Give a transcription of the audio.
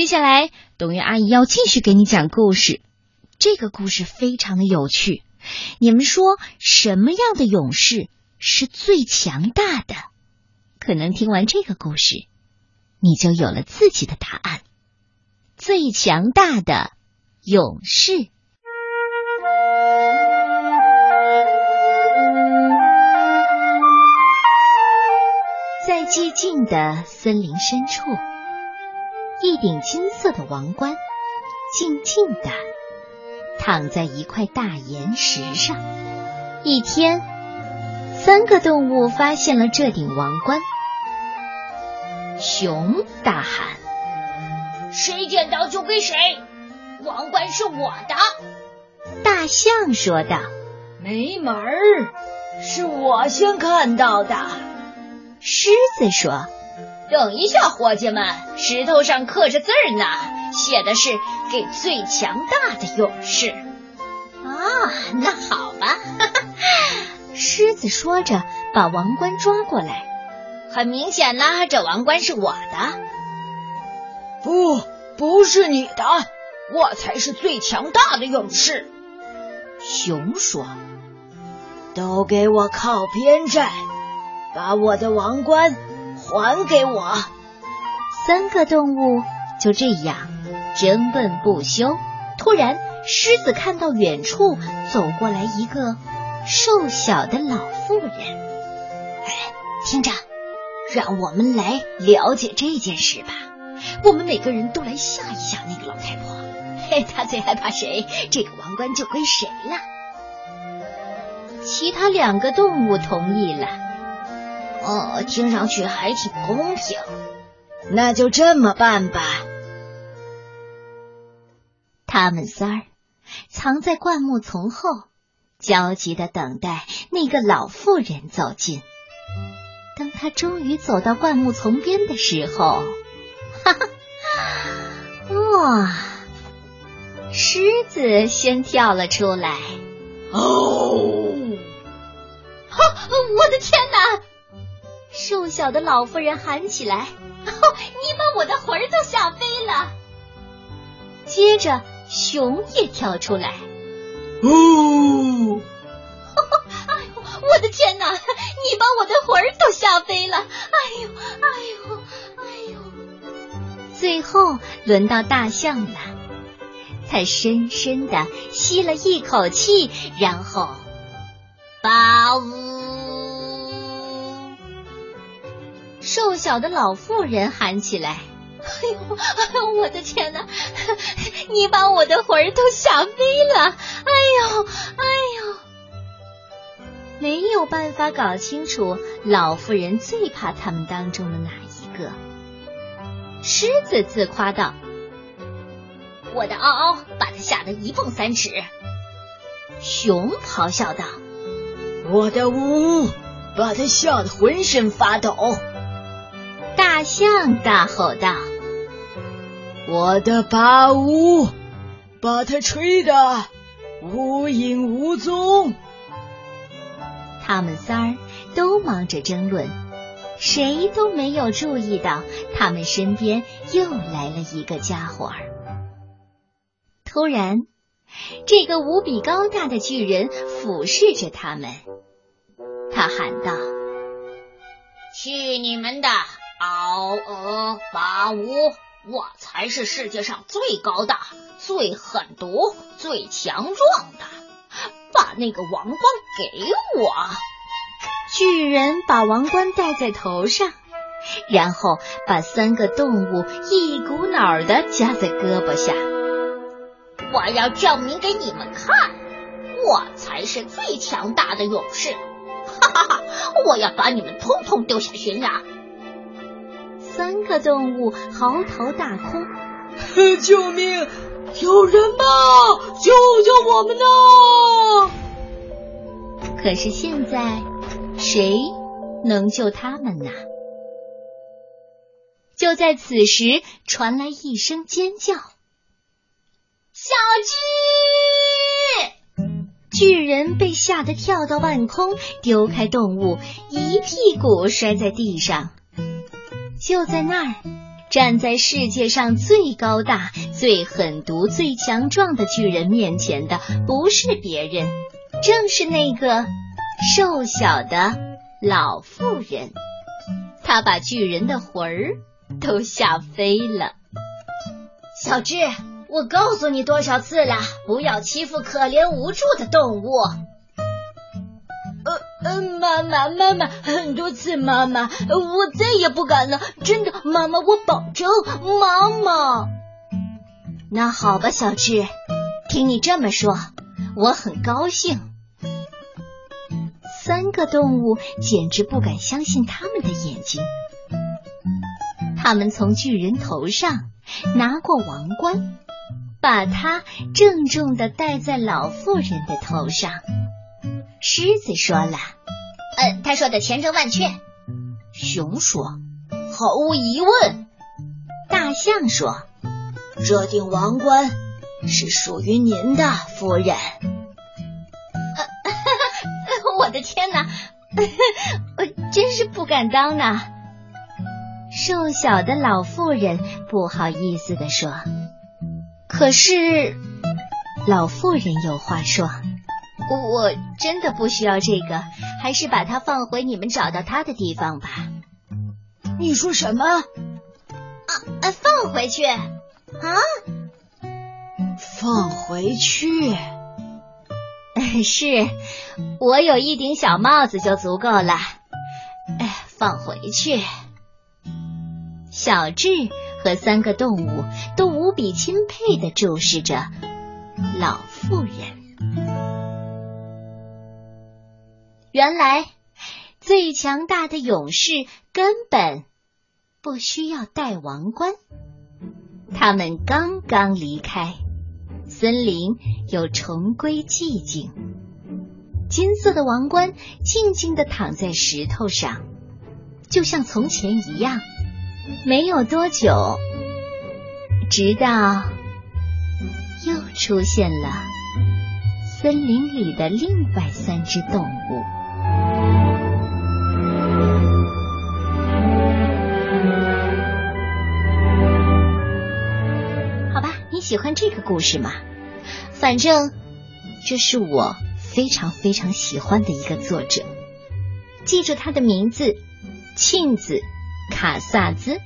接下来，董月阿姨要继续给你讲故事。这个故事非常的有趣。你们说，什么样的勇士是最强大的？可能听完这个故事，你就有了自己的答案。最强大的勇士，在寂静的森林深处。一顶金色的王冠，静静的躺在一块大岩石上。一天，三个动物发现了这顶王冠。熊大喊：“谁捡到就归谁，王冠是我的。”大象说道：“没门儿，是我先看到的。”狮子说。等一下，伙计们，石头上刻着字儿呢，写的是“给最强大的勇士”。啊，那好吧。狮子说着，把王冠抓过来。很明显啦，这王冠是我的。不，不是你的，我才是最强大的勇士。熊说：“都给我靠边站，把我的王冠。”还给我！三个动物就这样争论不休。突然，狮子看到远处走过来一个瘦小的老妇人。哎，听着，让我们来了解这件事吧。我们每个人都来吓一吓那个老太婆。嘿，她最害怕谁，这个王冠就归谁了。其他两个动物同意了。哦，听上去还挺公平，那就这么办吧。他们仨儿藏在灌木丛后，焦急的等待那个老妇人走近。当他终于走到灌木丛边的时候，哈哈，哇！狮子先跳了出来。哦！哈，我的天哪！瘦小的老妇人喊起来：“ 你把我的魂儿都吓飞了！”接着，熊也跳出来：“哦！” 哎呦，我的天哪！你把我的魂儿都吓飞了！哎呦，哎呦，哎呦！最后轮到大象了，它深深的吸了一口气，然后，把呜。瘦小的老妇人喊起来：“哎呦，哎呦，我的天哪！你把我的魂儿都吓飞了！哎呦，哎呦！”没有办法搞清楚老妇人最怕他们当中的哪一个。狮子自夸道：“我的嗷嗷把他吓得一蹦三尺。”熊咆哮道：“我的呜呜把他吓得浑身发抖。”大象大吼道：“我的巴乌，把它吹得无影无踪。”他们仨儿都忙着争论，谁都没有注意到他们身边又来了一个家伙儿。突然，这个无比高大的巨人俯视着他们，他喊道：“去你们的！”嗷呃八五，我才是世界上最高大、最狠毒、最强壮的！把那个王冠给我！巨人把王冠戴在头上，然后把三个动物一股脑儿的夹在胳膊下。我要证明给你们看，我才是最强大的勇士！哈哈哈！我要把你们通通丢下悬崖！三个动物嚎啕大哭：“救命！有人吗？救救我们呐！”可是现在，谁能救他们呢？就在此时，传来一声尖叫：“小鸡！”巨人被吓得跳到半空，丢开动物，一屁股摔在地上。就在那儿，站在世界上最高大、最狠毒、最强壮的巨人面前的，不是别人，正是那个瘦小的老妇人。她把巨人的魂儿都吓飞了。小智，我告诉你多少次了，不要欺负可怜无助的动物。妈妈妈妈，很多次妈妈，我再也不敢了，真的，妈妈，我保证，妈妈。那好吧，小智，听你这么说，我很高兴。三个动物简直不敢相信他们的眼睛，他们从巨人头上拿过王冠，把它郑重的戴在老妇人的头上。狮子说了：“呃，他说的千真万确。”熊说：“毫无疑问。”大象说：“这顶王冠是属于您的，夫人。”我的天哪，我真是不敢当呢！瘦小的老妇人不好意思的说：“可是，老妇人有话说。”我真的不需要这个，还是把它放回你们找到它的地方吧。你说什么？啊啊！放回去啊！放回去？是我有一顶小帽子就足够了。哎，放回去。小智和三个动物都无比钦佩的注视着老妇人。原来，最强大的勇士根本不需要戴王冠。他们刚刚离开，森林又重归寂静。金色的王冠静静的躺在石头上，就像从前一样。没有多久，直到又出现了森林里的另外三只动物。喜欢这个故事吗？反正这是我非常非常喜欢的一个作者，记住他的名字：庆子·卡萨兹。